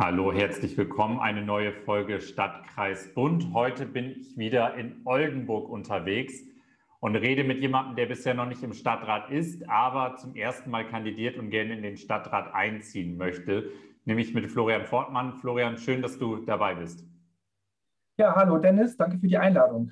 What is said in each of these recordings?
Hallo, herzlich willkommen. Eine neue Folge Stadtkreis Bund. Heute bin ich wieder in Oldenburg unterwegs und rede mit jemandem, der bisher noch nicht im Stadtrat ist, aber zum ersten Mal kandidiert und gerne in den Stadtrat einziehen möchte, nämlich mit Florian Fortmann. Florian, schön, dass du dabei bist. Ja, hallo Dennis, danke für die Einladung.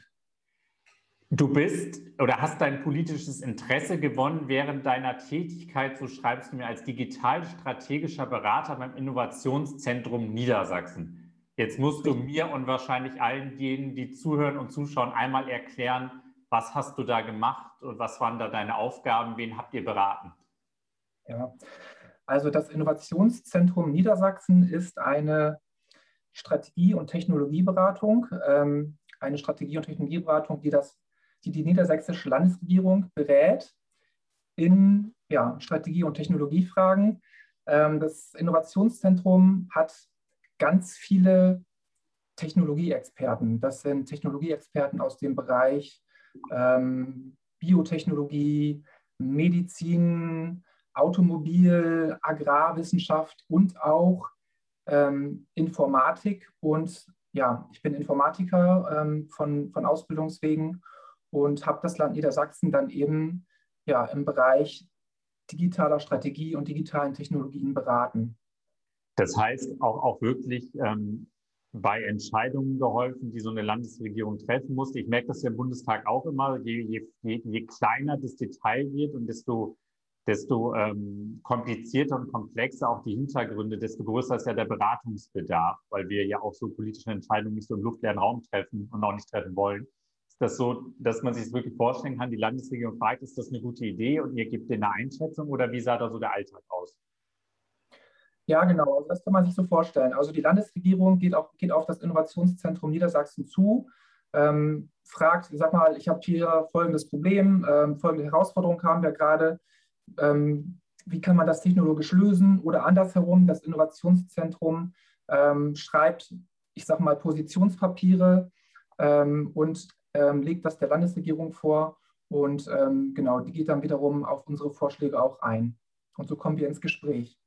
Du bist oder hast dein politisches Interesse gewonnen während deiner Tätigkeit, so schreibst du mir, als digital-strategischer Berater beim Innovationszentrum Niedersachsen. Jetzt musst du mir und wahrscheinlich allen denen, die zuhören und zuschauen, einmal erklären, was hast du da gemacht und was waren da deine Aufgaben, wen habt ihr beraten? Ja, also das Innovationszentrum Niedersachsen ist eine Strategie- und Technologieberatung, ähm, eine Strategie- und Technologieberatung, die das die die niedersächsische Landesregierung berät in ja, Strategie- und Technologiefragen. Ähm, das Innovationszentrum hat ganz viele Technologieexperten. Das sind Technologieexperten aus dem Bereich ähm, Biotechnologie, Medizin, Automobil, Agrarwissenschaft und auch ähm, Informatik. Und ja, ich bin Informatiker ähm, von, von Ausbildungswegen und habe das Land Niedersachsen dann eben ja, im Bereich digitaler Strategie und digitalen Technologien beraten. Das heißt auch, auch wirklich ähm, bei Entscheidungen geholfen, die so eine Landesregierung treffen musste. Ich merke das ja im Bundestag auch immer, je, je, je kleiner das Detail wird und desto, desto ähm, komplizierter und komplexer auch die Hintergründe, desto größer ist ja der Beratungsbedarf, weil wir ja auch so politische Entscheidungen nicht so im luftleeren Raum treffen und auch nicht treffen wollen das so, dass man sich das wirklich vorstellen kann, die Landesregierung fragt, ist das eine gute Idee und ihr gebt eine Einschätzung oder wie sah da so der Alltag aus? Ja, genau, das kann man sich so vorstellen. Also die Landesregierung geht, auch, geht auf das Innovationszentrum Niedersachsen zu, ähm, fragt, sag mal, ich habe hier folgendes Problem, ähm, folgende Herausforderung haben wir gerade, ähm, wie kann man das technologisch lösen oder andersherum, das Innovationszentrum ähm, schreibt, ich sag mal, Positionspapiere ähm, und ähm, legt das der Landesregierung vor und ähm, genau, die geht dann wiederum auf unsere Vorschläge auch ein. Und so kommen wir ins Gespräch.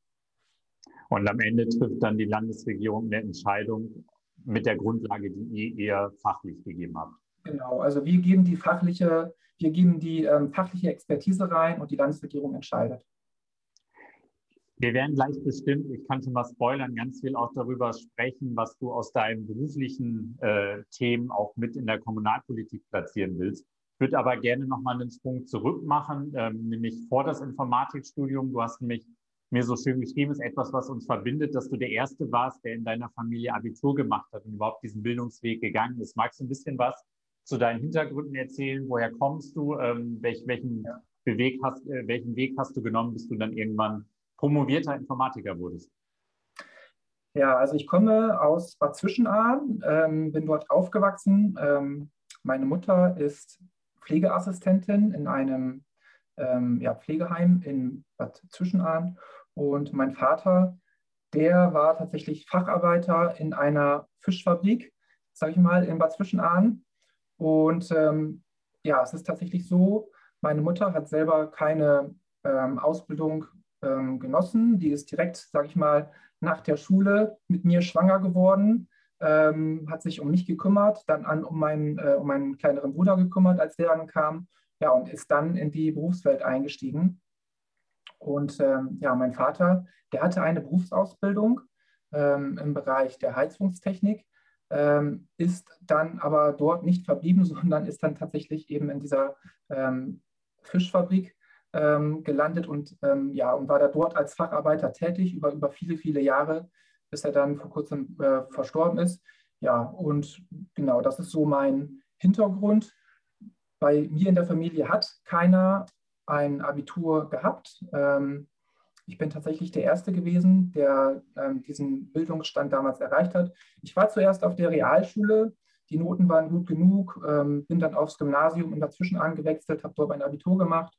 Und am Ende trifft dann die Landesregierung eine Entscheidung mit der Grundlage, die ihr ihr fachlich gegeben habt. Genau, also wir geben die fachliche, wir geben die ähm, fachliche Expertise rein und die Landesregierung entscheidet. Wir werden gleich bestimmt, ich kann schon mal spoilern, ganz viel auch darüber sprechen, was du aus deinen beruflichen äh, Themen auch mit in der Kommunalpolitik platzieren willst. Ich würde aber gerne nochmal einen Sprung zurück machen, ähm, nämlich vor das Informatikstudium. Du hast nämlich mir so schön geschrieben, ist etwas, was uns verbindet, dass du der Erste warst, der in deiner Familie Abitur gemacht hat und überhaupt diesen Bildungsweg gegangen ist. Magst du ein bisschen was zu deinen Hintergründen erzählen? Woher kommst du? Ähm, welch, welchen, ja. Beweg hast, äh, welchen Weg hast du genommen, bis du dann irgendwann promovierter Informatiker wurdest? Ja, also ich komme aus Bad Zwischenahn, ähm, bin dort aufgewachsen. Ähm, meine Mutter ist Pflegeassistentin in einem ähm, ja, Pflegeheim in Bad Zwischenahn und mein Vater, der war tatsächlich Facharbeiter in einer Fischfabrik, sage ich mal, in Bad Zwischenahn. Und ähm, ja, es ist tatsächlich so, meine Mutter hat selber keine ähm, Ausbildung ähm, genossen. Die ist direkt, sage ich mal, nach der Schule mit mir schwanger geworden, ähm, hat sich um mich gekümmert, dann an, um, meinen, äh, um meinen kleineren Bruder gekümmert, als der dann kam, ja, und ist dann in die Berufswelt eingestiegen. Und ähm, ja, mein Vater, der hatte eine Berufsausbildung ähm, im Bereich der Heizungstechnik, ähm, ist dann aber dort nicht verblieben, sondern ist dann tatsächlich eben in dieser ähm, Fischfabrik ähm, gelandet und, ähm, ja, und war da dort als Facharbeiter tätig über, über viele, viele Jahre, bis er dann vor kurzem äh, verstorben ist. Ja, und genau, das ist so mein Hintergrund. Bei mir in der Familie hat keiner ein Abitur gehabt. Ähm, ich bin tatsächlich der Erste gewesen, der ähm, diesen Bildungsstand damals erreicht hat. Ich war zuerst auf der Realschule, die Noten waren gut genug, ähm, bin dann aufs Gymnasium und dazwischen angewechselt, habe dort mein Abitur gemacht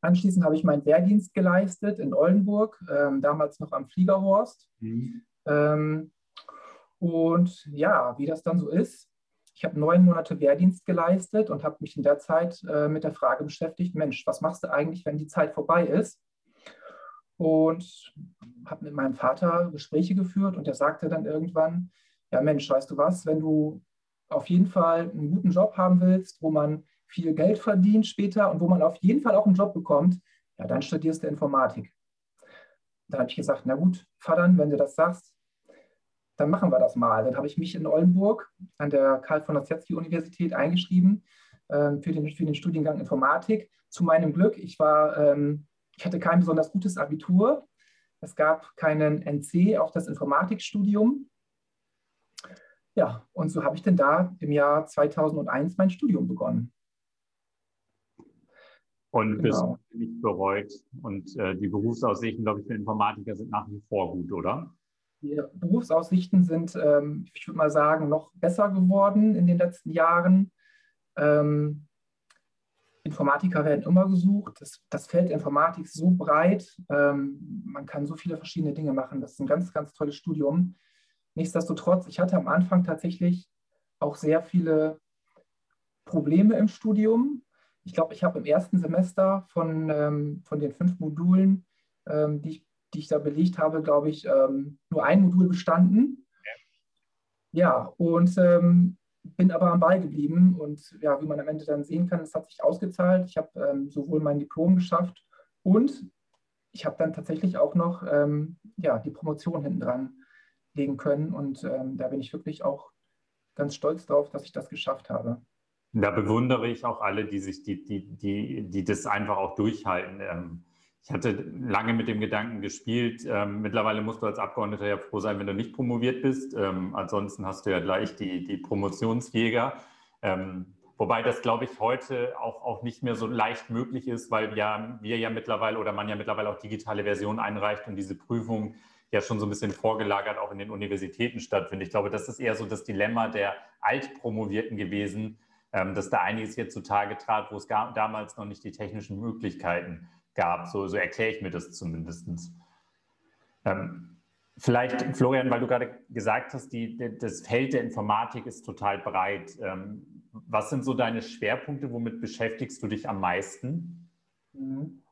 Anschließend habe ich meinen Wehrdienst geleistet in Oldenburg, ähm, damals noch am Fliegerhorst. Mhm. Ähm, und ja, wie das dann so ist, ich habe neun Monate Wehrdienst geleistet und habe mich in der Zeit äh, mit der Frage beschäftigt, Mensch, was machst du eigentlich, wenn die Zeit vorbei ist? Und habe mit meinem Vater Gespräche geführt und der sagte dann irgendwann, ja Mensch, weißt du was, wenn du auf jeden Fall einen guten Job haben willst, wo man viel Geld verdient später und wo man auf jeden Fall auch einen Job bekommt, ja, dann studierst du Informatik. Da habe ich gesagt, na gut, Vater, wenn du das sagst, dann machen wir das mal. Dann habe ich mich in Oldenburg an der Karl von Ossietzky Universität eingeschrieben äh, für, den, für den Studiengang Informatik. Zu meinem Glück, ich war, ähm, ich hatte kein besonders gutes Abitur. Es gab keinen NC auf das Informatikstudium. Ja, und so habe ich dann da im Jahr 2001 mein Studium begonnen. Und genau. bist nicht bereut. Und äh, die Berufsaussichten, glaube ich, für Informatiker sind nach wie vor gut, oder? Die Berufsaussichten sind, ähm, ich würde mal sagen, noch besser geworden in den letzten Jahren. Ähm, Informatiker werden immer gesucht. Das, das Feld Informatik ist so breit. Ähm, man kann so viele verschiedene Dinge machen. Das ist ein ganz, ganz tolles Studium. Nichtsdestotrotz, ich hatte am Anfang tatsächlich auch sehr viele Probleme im Studium. Ich glaube, ich habe im ersten Semester von, ähm, von den fünf Modulen, ähm, die, ich, die ich da belegt habe, glaube ich, ähm, nur ein Modul bestanden. Ja, und ähm, bin aber am Ball geblieben. Und ja, wie man am Ende dann sehen kann, es hat sich ausgezahlt. Ich habe ähm, sowohl mein Diplom geschafft und ich habe dann tatsächlich auch noch ähm, ja, die Promotion hinten dran legen können. Und da bin ich wirklich auch ganz stolz drauf, dass ich das geschafft habe. Da bewundere ich auch alle, die sich, die, die, die, die das einfach auch durchhalten. Ähm, ich hatte lange mit dem Gedanken gespielt. Ähm, mittlerweile musst du als Abgeordneter ja froh sein, wenn du nicht promoviert bist. Ähm, ansonsten hast du ja gleich die, die Promotionsjäger. Wobei das, glaube ich, heute auch, auch nicht mehr so leicht möglich ist, weil ja, wir ja mittlerweile oder man ja mittlerweile auch digitale Versionen einreicht und diese Prüfung ja schon so ein bisschen vorgelagert auch in den Universitäten stattfindet. Ich glaube, das ist eher so das Dilemma der Altpromovierten gewesen, ähm, dass da einiges jetzt zutage trat, wo es gar, damals noch nicht die technischen Möglichkeiten gab. So, so erkläre ich mir das zumindest. Ähm, vielleicht, Florian, weil du gerade gesagt hast, die, das Feld der Informatik ist total breit. Ähm, was sind so deine Schwerpunkte? Womit beschäftigst du dich am meisten? Mhm.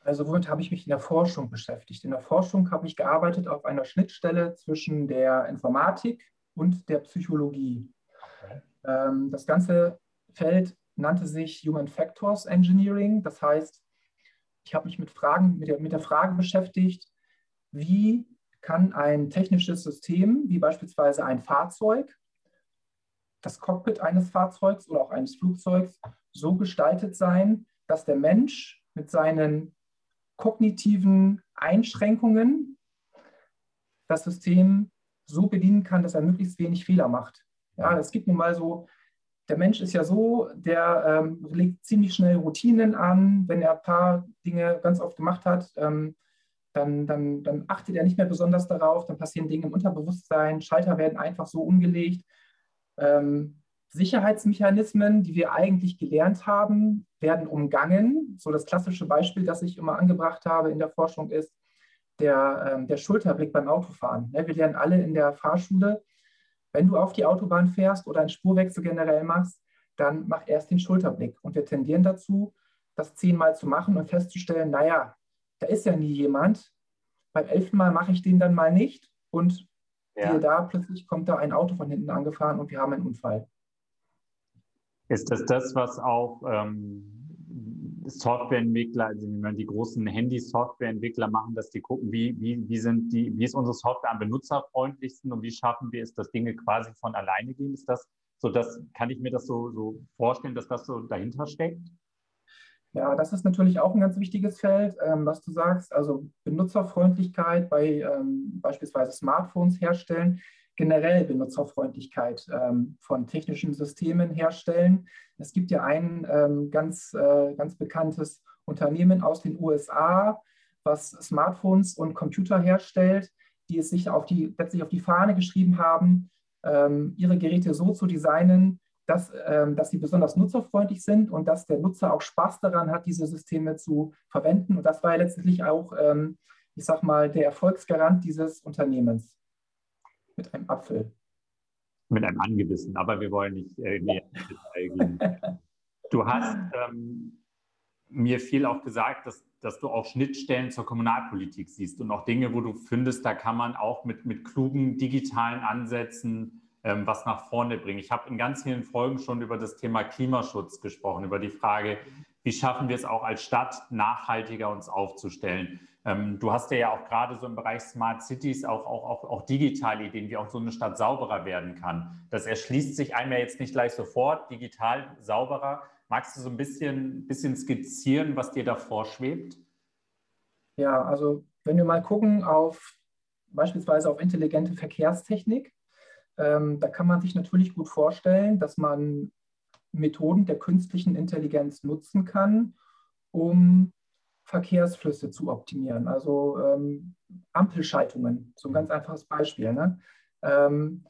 Also womit habe ich mich in der Forschung beschäftigt? In der Forschung habe ich gearbeitet auf einer Schnittstelle zwischen der Informatik und der Psychologie. Ähm, das ganze Feld nannte sich Human Factors Engineering. Das heißt, ich habe mich mit, Fragen, mit, der, mit der Frage beschäftigt, wie kann ein technisches System, wie beispielsweise ein Fahrzeug, das Cockpit eines Fahrzeugs oder auch eines Flugzeugs, so gestaltet sein, dass der Mensch mit seinen kognitiven Einschränkungen das System so bedienen kann, dass er möglichst wenig Fehler macht. Ja, es gibt nun mal so, der Mensch ist ja so, der ähm, legt ziemlich schnell Routinen an. Wenn er ein paar Dinge ganz oft gemacht hat, ähm, dann, dann, dann achtet er nicht mehr besonders darauf. Dann passieren Dinge im Unterbewusstsein. Schalter werden einfach so umgelegt. Ähm, Sicherheitsmechanismen, die wir eigentlich gelernt haben, werden umgangen. So das klassische Beispiel, das ich immer angebracht habe in der Forschung ist der, ähm, der Schulterblick beim Autofahren. Ja, wir lernen alle in der Fahrschule, wenn du auf die Autobahn fährst oder einen Spurwechsel generell machst, dann mach erst den Schulterblick. Und wir tendieren dazu, das zehnmal zu machen und festzustellen, naja, da ist ja nie jemand. Beim elften Mal mache ich den dann mal nicht und ja. da plötzlich kommt da ein Auto von hinten angefahren und wir haben einen Unfall. Ist das das, was auch ähm, Softwareentwickler, also die großen Handy-Softwareentwickler machen, dass die gucken, wie, wie, wie, sind die, wie ist unsere Software am benutzerfreundlichsten und wie schaffen wir es, dass Dinge quasi von alleine gehen? Ist das so, das kann ich mir das so, so vorstellen, dass das so dahinter steckt? Ja, das ist natürlich auch ein ganz wichtiges Feld, ähm, was du sagst. Also Benutzerfreundlichkeit bei ähm, beispielsweise Smartphones herstellen generell Benutzerfreundlichkeit ähm, von technischen Systemen herstellen. Es gibt ja ein ähm, ganz, äh, ganz bekanntes Unternehmen aus den USA, was Smartphones und Computer herstellt, die es sich auf die, letztlich auf die Fahne geschrieben haben, ähm, ihre Geräte so zu designen, dass, dass sie besonders nutzerfreundlich sind und dass der Nutzer auch Spaß daran hat, diese Systeme zu verwenden. Und das war ja letztlich auch, ich sag mal, der Erfolgsgarant dieses Unternehmens mit einem Apfel. Mit einem angebissen, aber wir wollen nicht äh, näher gehen. Du hast, ähm, mir viel auch gesagt, dass, dass du auch Schnittstellen zur Kommunalpolitik siehst und auch Dinge, wo du findest, da kann man auch mit, mit klugen digitalen Ansätzen ähm, was nach vorne bringen. Ich habe in ganz vielen Folgen schon über das Thema Klimaschutz gesprochen, über die Frage, wie schaffen wir es auch als Stadt nachhaltiger uns aufzustellen. Ähm, du hast ja auch gerade so im Bereich Smart Cities auch, auch, auch, auch digitale Ideen, wie auch so eine Stadt sauberer werden kann. Das erschließt sich einem ja jetzt nicht gleich sofort, digital sauberer. Magst du so ein bisschen, bisschen skizzieren, was dir da vorschwebt? Ja, also wenn wir mal gucken auf beispielsweise auf intelligente Verkehrstechnik, ähm, da kann man sich natürlich gut vorstellen, dass man Methoden der künstlichen Intelligenz nutzen kann, um Verkehrsflüsse zu optimieren. Also ähm, Ampelschaltungen, so ein ganz einfaches Beispiel. Ne? Ähm,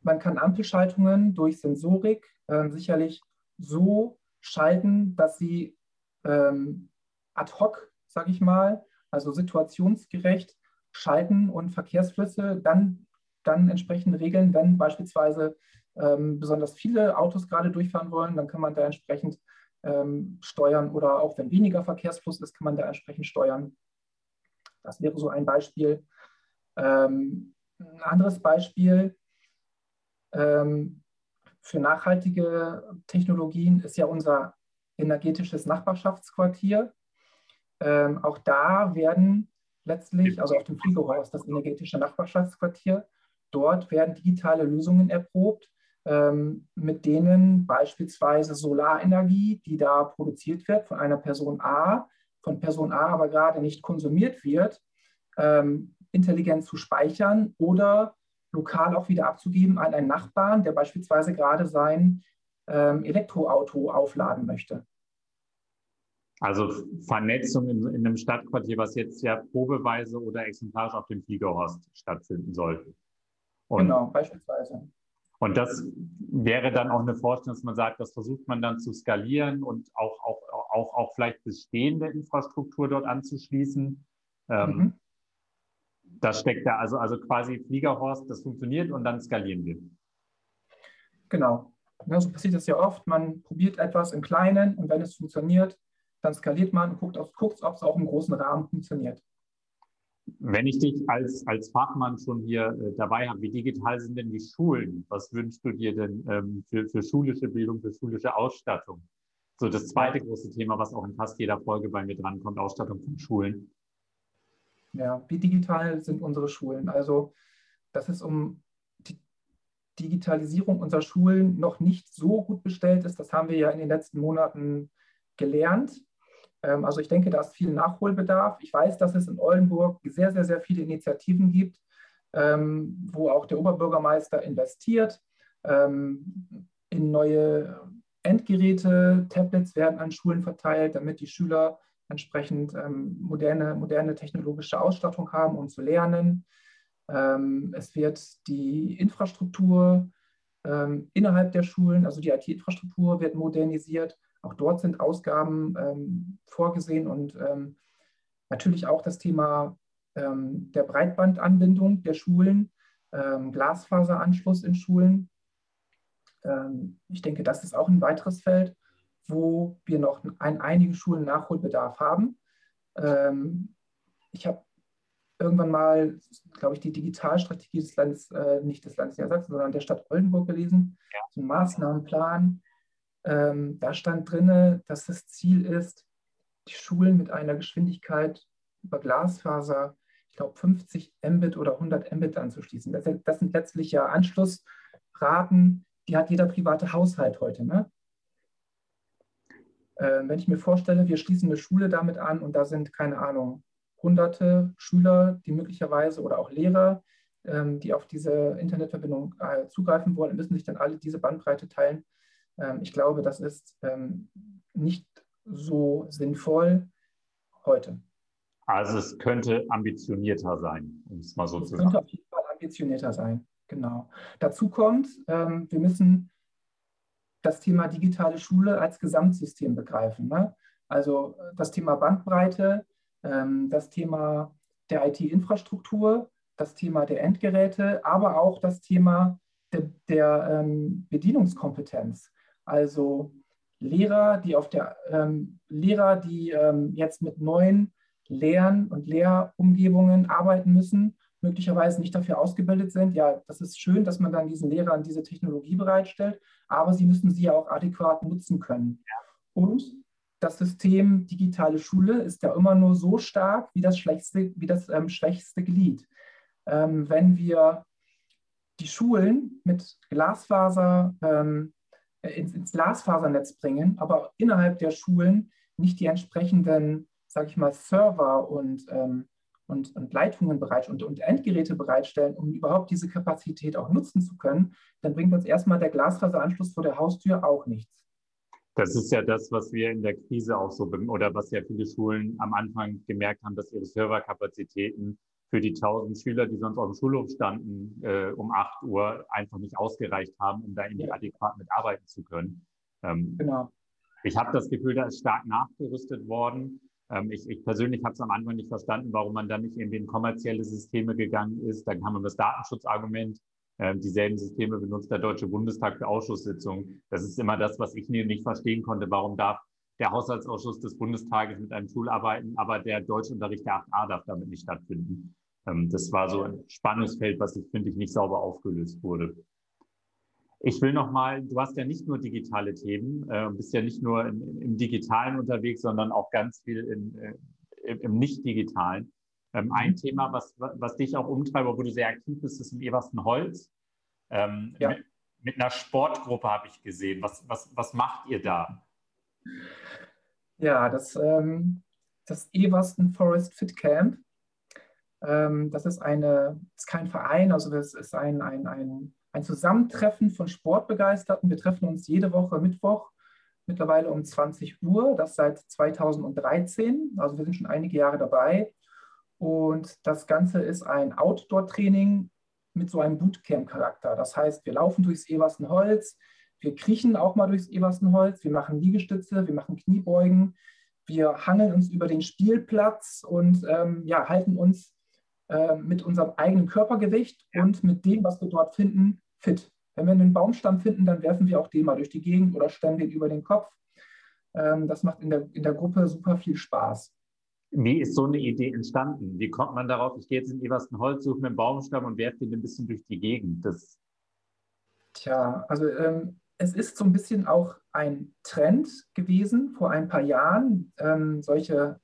man kann Ampelschaltungen durch Sensorik äh, sicherlich so schalten, dass sie ähm, ad hoc, sage ich mal, also situationsgerecht schalten und Verkehrsflüsse dann, dann entsprechend regeln, wenn beispielsweise ähm, besonders viele Autos gerade durchfahren wollen, dann kann man da entsprechend ähm, steuern oder auch wenn weniger Verkehrsfluss ist, kann man da entsprechend steuern. Das wäre so ein Beispiel. Ähm, ein anderes Beispiel ähm, für nachhaltige Technologien ist ja unser energetisches Nachbarschaftsquartier. Ähm, auch da werden letztlich, also auf dem Fliegerhaus, das energetische Nachbarschaftsquartier, dort werden digitale Lösungen erprobt, mit denen beispielsweise Solarenergie, die da produziert wird von einer Person A, von Person A aber gerade nicht konsumiert wird, ähm, intelligent zu speichern oder lokal auch wieder abzugeben an einen Nachbarn, der beispielsweise gerade sein ähm, Elektroauto aufladen möchte. Also Vernetzung in, in, einem Stadtquartier, was jetzt ja probeweise oder exemplarisch auf dem Fliegerhorst stattfinden soll. Und genau, beispielsweise. Und das wäre dann auch eine Vorstellung, dass man sagt, das versucht man dann zu skalieren und auch, auch, auch, auch vielleicht bestehende Infrastruktur dort anzuschließen. Ähm, mhm. Da steckt da also, also quasi Fliegerhorst, das funktioniert und dann skalieren wir. Genau. Ja, so passiert das ja oft. Man probiert etwas im Kleinen und wenn es funktioniert, dann skaliert man und guckt, guckt ob es auch im großen Rahmen funktioniert. Wenn ich dich als, als Fachmann schon hier äh, dabei habe, wie digital sind denn die Schulen? Was wünschst du dir denn ähm, für, für schulische Bildung, für schulische Ausstattung? So das zweite große Thema, was auch in fast jeder Folge bei mir drankommt, Ausstattung von Schulen. Ja, wie digital sind unsere Schulen? Also dass es um die Digitalisierung unserer Schulen noch nicht so gut bestellt ist, das haben wir ja in den letzten Monaten gelernt. Ähm, also ich denke, da ist viel Nachholbedarf. Ich weiß, dass es in Oldenburg sehr, sehr, sehr viele Initiativen gibt, ähm, wo auch der Oberbürgermeister investiert ähm, in neue Endgeräte. Tablets werden an Schulen verteilt, damit die Schüler entsprechend moderne, moderne technologische Ausstattung haben, um zu lernen. es wird die Infrastruktur innerhalb der Schulen, also die IT-Infrastruktur wird modernisiert. Auch dort sind Ausgaben ähm, vorgesehen und ähm, natürlich auch das Thema ähm, der Breitbandanbindung der Schulen, ähm, Glasfaseranschluss in Schulen. Ähm, ich denke, das ist auch ein weiteres Feld, wo wir noch an einigen Schulen Nachholbedarf haben. Ich habe irgendwann mal, glaube ich, die Digitalstrategie des Landes, äh, nicht des Landes Niedersachsen, sondern der Stadt Oldenburg gelesen, ja. so einen Maßnahmenplan, ähm, da stand drin, dass das Ziel ist, die Schulen mit einer Geschwindigkeit über Glasfaser, ich glaube 50 Mbit oder 100 Mbit anzuschließen. Das, das sind letztlich ja Anschlussraten, die hat jeder private Haushalt heute. Ne? Äh, wenn ich mir vorstelle, wir schließen eine Schule damit an und da sind, keine Ahnung, hunderte Schüler, die möglicherweise oder auch Lehrer, ähm, die auf diese Internetverbindung äh, zugreifen wollen, müssen sich dann alle diese Bandbreite teilen ich glaube, das ist ähm, nicht so sinnvoll heute. Also es könnte ambitionierter sein, um es mal so es zu sagen. Es könnte auf jeden Fall ambitionierter sein, genau. Dazu kommt, ähm, wir müssen das Thema digitale Schule als Gesamtsystem begreifen. Ne? Also das Thema Bandbreite, das Thema der IT-Infrastruktur, das Thema der Endgeräte, aber auch das Thema der, der Bedienungskompetenz. Also Lehrer, die auf der ähm, Lehrer, die ähm, jetzt mit neuen Lern- und Lehrumgebungen arbeiten müssen, möglicherweise nicht dafür ausgebildet sind. Ja, das ist schön, dass man dann diesen Lehrern diese Technologie bereitstellt, aber sie müssen sie ja auch adäquat nutzen können. Und das System digitale Schule ist ja immer nur so stark wie das schwächste, wie das ähm, schwächste Glied. Ähm, wenn wir die Schulen mit Glasfaser ähm, ins, ins, Glasfasernetz bringen, aber innerhalb der Schulen nicht die entsprechenden, sage ich mal, Server und, ähm, und, und, Leitungen bereit und, und Endgeräte bereitstellen, um überhaupt diese Kapazität auch nutzen zu können, dann bringt uns erstmal der Glasfaseranschluss vor der Haustür auch nichts. Das ist ja das, was wir in der Krise auch so, oder was ja viele Schulen am Anfang gemerkt haben, dass ihre Serverkapazitäten für die 1000 Schüler, die sonst auf dem Schulhof standen, äh, um 8 Uhr einfach nicht ausgereicht haben, um da irgendwie ja. adäquat mitarbeiten zu können. Ähm, genau. Ich habe das Gefühl, da ist stark nachgerüstet worden. Ähm, ich, ich, persönlich habe es am Anfang nicht verstanden, warum man dann nicht irgendwie in kommerzielle Systeme gegangen ist. Dann kam man das Datenschutzargument. Ähm, dieselben Systeme benutzt der Deutsche Bundestag für Ausschusssitzungen. Das ist immer das, was ich nicht verstehen konnte. Warum darf der Haushaltsausschuss des Bundestages mit einem Tool arbeiten, aber der Deutschunterricht der 8a darf damit nicht stattfinden. Ähm, das war so ein Spannungsfeld, was ich finde ich nicht sauber aufgelöst wurde. Ich will nochmal, du hast ja nicht nur digitale Themen, äh, bist ja nicht nur im, im Digitalen unterwegs, sondern auch ganz viel in, äh, im Nicht-Digitalen. Ähm, ein mhm. Thema, was, was dich auch umtreibt, wo du sehr aktiv bist, ist im Everstenholz. Ähm, ja. mit, mit, einer Sportgruppe habe ich gesehen. Was, was, was macht ihr da? Ja, das, ähm, das Eversten Forest Fit Camp. Ähm, das ist eine, ist kein Verein, also das ist ein, ein, ein, ein Zusammentreffen von Sportbegeisterten. Wir treffen uns jede Woche Mittwoch, mittlerweile um 20 Uhr, das seit 2013. Also wir sind schon einige Jahre dabei. Und das Ganze ist ein Outdoor-Training mit so einem Bootcamp-Charakter. Das heißt, wir laufen durchs Everstenholz, wir kriechen auch mal durchs Everstenholz, wir machen Liegestütze, wir machen Kniebeugen, wir hangeln uns über den Spielplatz und ähm, ja, halten uns äh, mit unserem eigenen Körpergewicht und mit dem, was wir dort finden, fit. Wenn wir einen Baumstamm finden, dann werfen wir auch den mal durch die Gegend oder stemmen den über den Kopf. Ähm, das macht in der, in der Gruppe super viel Spaß. Wie ist so eine Idee entstanden? Wie kommt man darauf, ich gehe jetzt in Everstenholz, suche mir einen Baumstamm und werfe den ein bisschen durch die Gegend? Das Tja, also ähm, es ist so ein bisschen auch ein Trend gewesen vor ein paar Jahren, ähm, solche,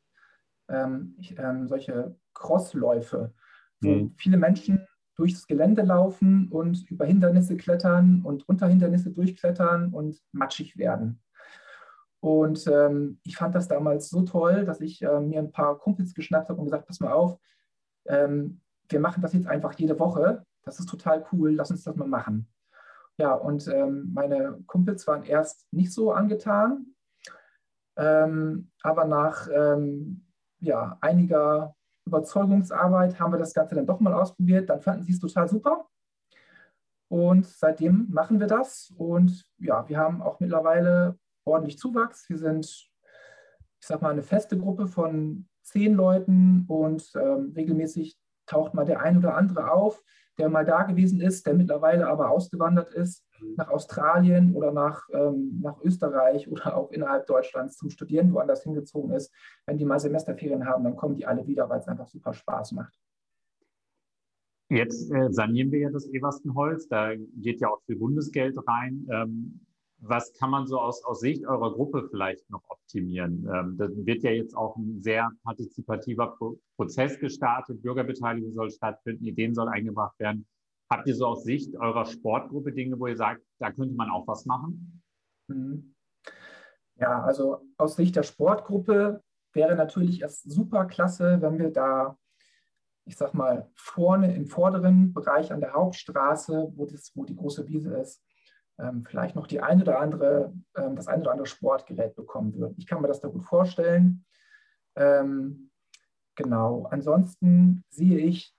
ähm, ähm, solche Crossläufe, wo mhm. viele Menschen durchs Gelände laufen und über Hindernisse klettern und unter Hindernisse durchklettern und matschig werden. Und ähm, ich fand das damals so toll, dass ich äh, mir ein paar Kumpels geschnappt habe und gesagt, pass mal auf, ähm, wir machen das jetzt einfach jede Woche. Das ist total cool, lass uns das mal machen. Ja, und ähm, meine Kumpels waren erst nicht so angetan, ähm, aber nach ähm, ja, einiger Überzeugungsarbeit haben wir das Ganze dann doch mal ausprobiert. Dann fanden sie es total super. Und seitdem machen wir das. Und ja, wir haben auch mittlerweile ordentlich Zuwachs. Wir sind, ich sag mal, eine feste Gruppe von zehn Leuten und ähm, regelmäßig taucht mal der ein oder andere auf, der mal da gewesen ist, der mittlerweile aber ausgewandert ist mhm. nach Australien oder nach, ähm, nach Österreich oder auch innerhalb Deutschlands zum Studieren woanders hingezogen ist. Wenn die mal Semesterferien haben, dann kommen die alle wieder, weil es einfach super Spaß macht. Jetzt äh, sanieren wir ja das Everstenholz, da geht ja auch viel Bundesgeld rein. Ähm, was kann man so aus, aus Sicht eurer Gruppe vielleicht noch optimieren? Ähm, da wird ja jetzt auch ein sehr partizipativer Pro Prozess gestartet. Bürgerbeteiligung soll stattfinden, Ideen sollen eingebracht werden. Habt ihr so aus Sicht eurer Sportgruppe Dinge, wo ihr sagt, da könnte man auch was machen? Mhm. Ja, also aus Sicht der Sportgruppe wäre natürlich erst super klasse, wenn wir da, ich sag mal, vorne im vorderen Bereich an der Hauptstraße, wo, das, wo die große Wiese ist, ähm, vielleicht noch die ein oder andere, ähm, das ein oder andere Sportgerät bekommen würden. Ich kann mir das da gut vorstellen. Ähm, genau. Ansonsten sehe ich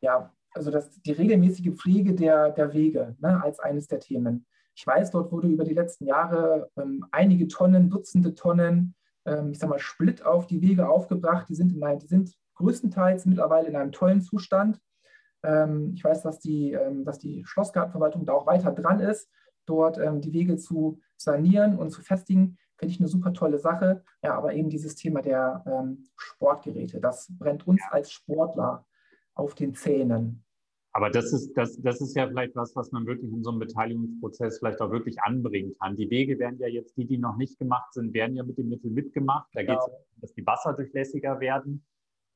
ja, also das, die regelmäßige Pflege der, der Wege ne, als eines der Themen. Ich weiß, dort wurde über die letzten Jahre ähm, einige Tonnen, Dutzende Tonnen, ähm, ich sag mal, Split auf die Wege aufgebracht. Die sind, in ein, die sind größtenteils mittlerweile in einem tollen Zustand. Ähm, ich weiß, dass die, dass die Schlossgartenverwaltung da auch weiter dran ist dort ähm, die Wege zu sanieren und zu festigen, finde ich eine super tolle Sache. Ja, aber eben dieses Thema der ähm, Sportgeräte, das brennt uns als Sportler auf den Zähnen. Aber das ist, das, das ist ja vielleicht was, was man wirklich in so einem Beteiligungsprozess vielleicht auch wirklich anbringen kann. Die Wege werden ja jetzt, die, die noch nicht gemacht sind, werden ja mit dem Mittel mitgemacht. Da geht es darum, dass die Wasser durchlässiger werden,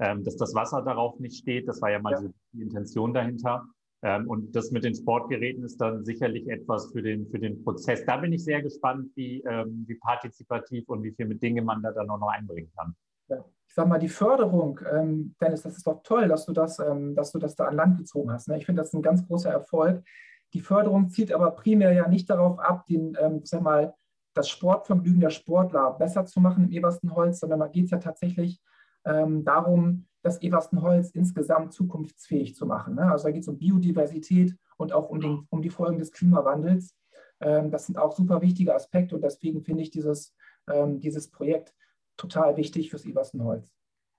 ähm, dass das Wasser darauf nicht steht. Das war ja mal ja. So die Intention dahinter. Ähm, und das mit den Sportgeräten ist dann sicherlich etwas für den, für den Prozess. Da bin ich sehr gespannt, wie, ähm, wie partizipativ und wie viel mit Dinge man da dann auch noch einbringen kann. Ich sage mal, die Förderung, ähm, Dennis, das ist doch toll, dass du das, ähm, dass du das da an Land gezogen hast. Ne? Ich finde das ein ganz großer Erfolg. Die Förderung zielt aber primär ja nicht darauf ab, den, ähm, sag mal, das Sportvergnügen der Sportler besser zu machen im Eberstenholz, sondern da geht es ja tatsächlich ähm, darum, das Everstenholz insgesamt zukunftsfähig zu machen. Ne? Also da geht es um Biodiversität und auch um, den, um die Folgen des Klimawandels. Ähm, das sind auch super wichtige Aspekte und deswegen finde ich dieses, ähm, dieses Projekt total wichtig fürs Everstenholz.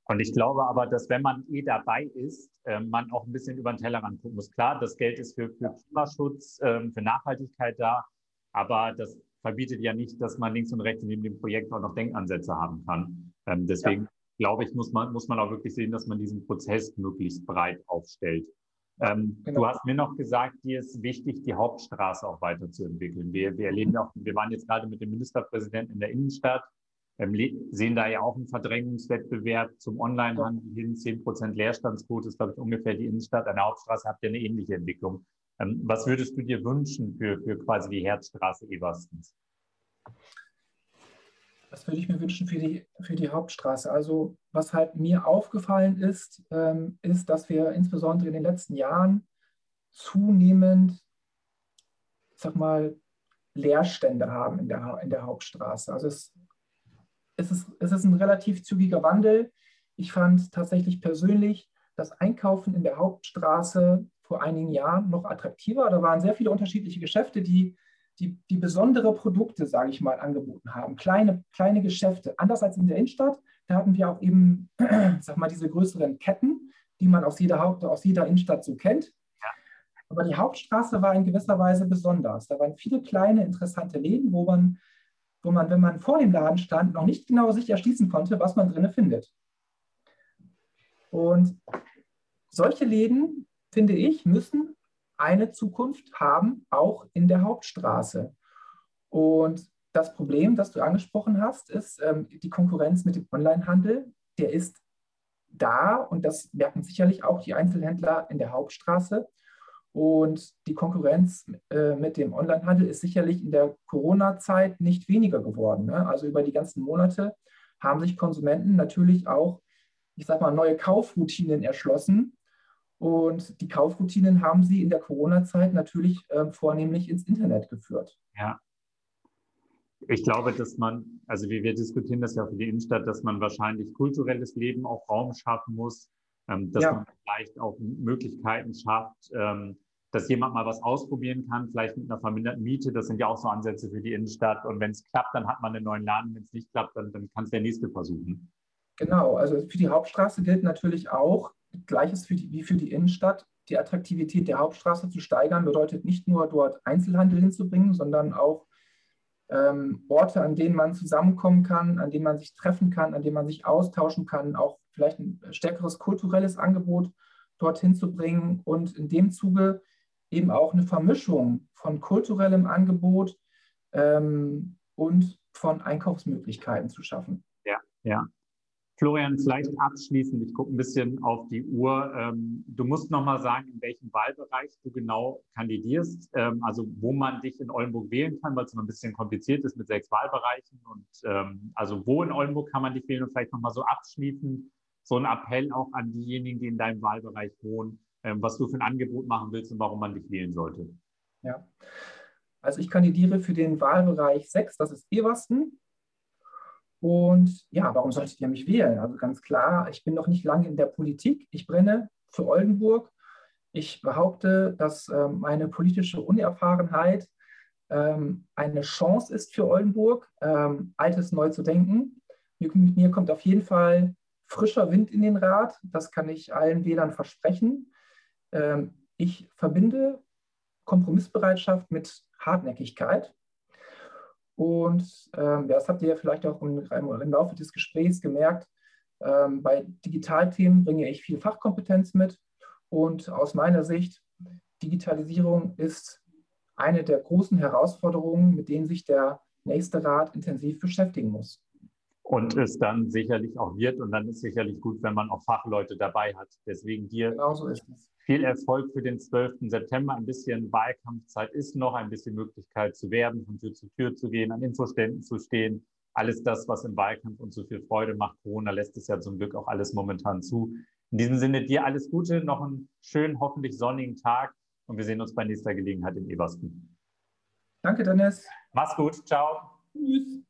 Und ich glaube aber, dass wenn man eh dabei ist, äh, man auch ein bisschen über den Tellerrand gucken muss. Klar, das Geld ist für, für Klimaschutz, für Nachhaltigkeit da, aber das verbietet ja nicht, dass man links und rechts neben dem Projekt auch noch Denkansätze haben kann. Ähm, deswegen glaube ich, muss man, muss man auch wirklich sehen, dass man diesen Prozess möglichst breit aufstellt. Ähm, genau. Du hast mir noch gesagt, dir ist wichtig, die Hauptstraße auch weiterzuentwickeln. Wir, wir erleben auch, wir waren jetzt gerade mit dem Ministerpräsidenten in der Innenstadt, ähm, sehen da ja auch einen Verdrängungswettbewerb zum Onlinehandel hin. 10 Prozent Leerstandsquote ist, glaube ich, ungefähr die Innenstadt. An der Hauptstraße habt ihr eine ähnliche Entwicklung. Ähm, was würdest du dir wünschen für, für quasi die Herzstraße Eberstens? Was würde ich mir wünschen für die, für die Hauptstraße? Also was halt mir aufgefallen ist, ähm, ist, dass wir insbesondere in den letzten Jahren zunehmend, ich sag mal, Leerstände haben in der, in der Hauptstraße. Also es, es, ist, es ist ein relativ zügiger Wandel. Ich fand tatsächlich persönlich das Einkaufen in der Hauptstraße vor einigen Jahren noch attraktiver. Da waren sehr viele unterschiedliche Geschäfte, die die, die besondere Produkte, sage ich mal, angeboten haben. Kleine, kleine Geschäfte. Anders als in der Innenstadt, da hatten wir auch eben, sag mal, diese größeren Ketten, die man aus jeder, Haupt, aus jeder Innenstadt so kennt. Aber die Hauptstraße war in gewisser Weise besonders. Da waren viele kleine, interessante Läden, wo man, wo man, wenn man vor dem Laden stand, noch nicht genau sich erschließen konnte, was man drinnen findet. Und solche Läden, finde ich, müssen eine Zukunft haben, auch in der Hauptstraße. Und das Problem, das du angesprochen hast, ist ähm, die Konkurrenz mit dem Onlinehandel. Der ist da und das merken sicherlich auch die Einzelhändler in der Hauptstraße. Und die Konkurrenz äh, mit dem Onlinehandel ist sicherlich in der Corona-Zeit nicht weniger geworden. Ne? Also über die ganzen Monate haben sich Konsumenten natürlich auch, ich sage mal, neue Kaufroutinen erschlossen, und die Kaufroutinen haben sie in der Corona-Zeit natürlich äh, vornehmlich ins Internet geführt. Ja. Ich glaube, dass man, also wir, wir diskutieren das ja für die Innenstadt, dass man wahrscheinlich kulturelles Leben auch Raum schaffen muss, ähm, dass ja. man vielleicht auch Möglichkeiten schafft, ähm, dass jemand mal was ausprobieren kann, vielleicht mit einer verminderten Miete. Das sind ja auch so Ansätze für die Innenstadt. Und wenn es klappt, dann hat man einen neuen Laden. Wenn es nicht klappt, dann, dann kann es der nächste versuchen. Genau, also für die Hauptstraße gilt natürlich auch, Gleiches für die, wie für die Innenstadt. Die Attraktivität der Hauptstraße zu steigern bedeutet nicht nur dort Einzelhandel hinzubringen, sondern auch ähm, Orte, an denen man zusammenkommen kann, an denen man sich treffen kann, an denen man sich austauschen kann, auch vielleicht ein stärkeres kulturelles Angebot dorthin zu bringen und in dem Zuge eben auch eine Vermischung von kulturellem Angebot ähm, und von Einkaufsmöglichkeiten zu schaffen. Ja, ja. Florian, vielleicht abschließend, ich gucke ein bisschen auf die Uhr. Ähm, du musst nochmal sagen, in welchem Wahlbereich du genau kandidierst, ähm, also wo man dich in Oldenburg wählen kann, weil es noch ein bisschen kompliziert ist mit sechs Wahlbereichen. Und ähm, also wo in Oldenburg kann man dich wählen und vielleicht nochmal so abschließend so ein Appell auch an diejenigen, die in deinem Wahlbereich wohnen, was du für ein Angebot machen willst und warum man dich wählen sollte. Ja, also ich kandidiere für den Wahlbereich 6, das ist Eversten. Und ja, warum solltet ihr mich wählen? Also ganz klar, ich bin noch nicht lange in der Politik. Ich brenne für Oldenburg. Ich behaupte, dass äh, meine politische Unerfahrenheit ähm, eine Chance ist für Oldenburg, ähm, Altes neu zu denken. Mir, kommt auf jeden Fall frischer Wind in den Rat. Das kann ich allen Wählern versprechen. Ähm, ich verbinde Kompromissbereitschaft mit Hartnäckigkeit. Und ähm, das habt ihr vielleicht auch im, im Laufe des Gesprächs gemerkt. Ähm, bei Digitalthemen bringe ich viel Fachkompetenz mit. Und aus meiner Sicht, Digitalisierung ist eine der großen Herausforderungen, mit denen sich der nächste Rat intensiv beschäftigen muss. Und es dann sicherlich auch wird. Und dann ist sicherlich gut, wenn man auch Fachleute dabei hat. Deswegen dir genau so viel Erfolg für den 12. September. Ein bisschen Wahlkampfzeit ist noch, ein bisschen Möglichkeit zu werben, von Tür zu Tür zu gehen, an Infoständen zu stehen. Alles das, was im Wahlkampf uns so viel Freude macht. Corona lässt es ja zum Glück auch alles momentan zu. In diesem Sinne dir alles Gute, noch einen schönen, hoffentlich sonnigen Tag und wir sehen uns bei nächster Gelegenheit in Ebersten. Danke, Dennis. Mach's gut. Ciao. Tschüss.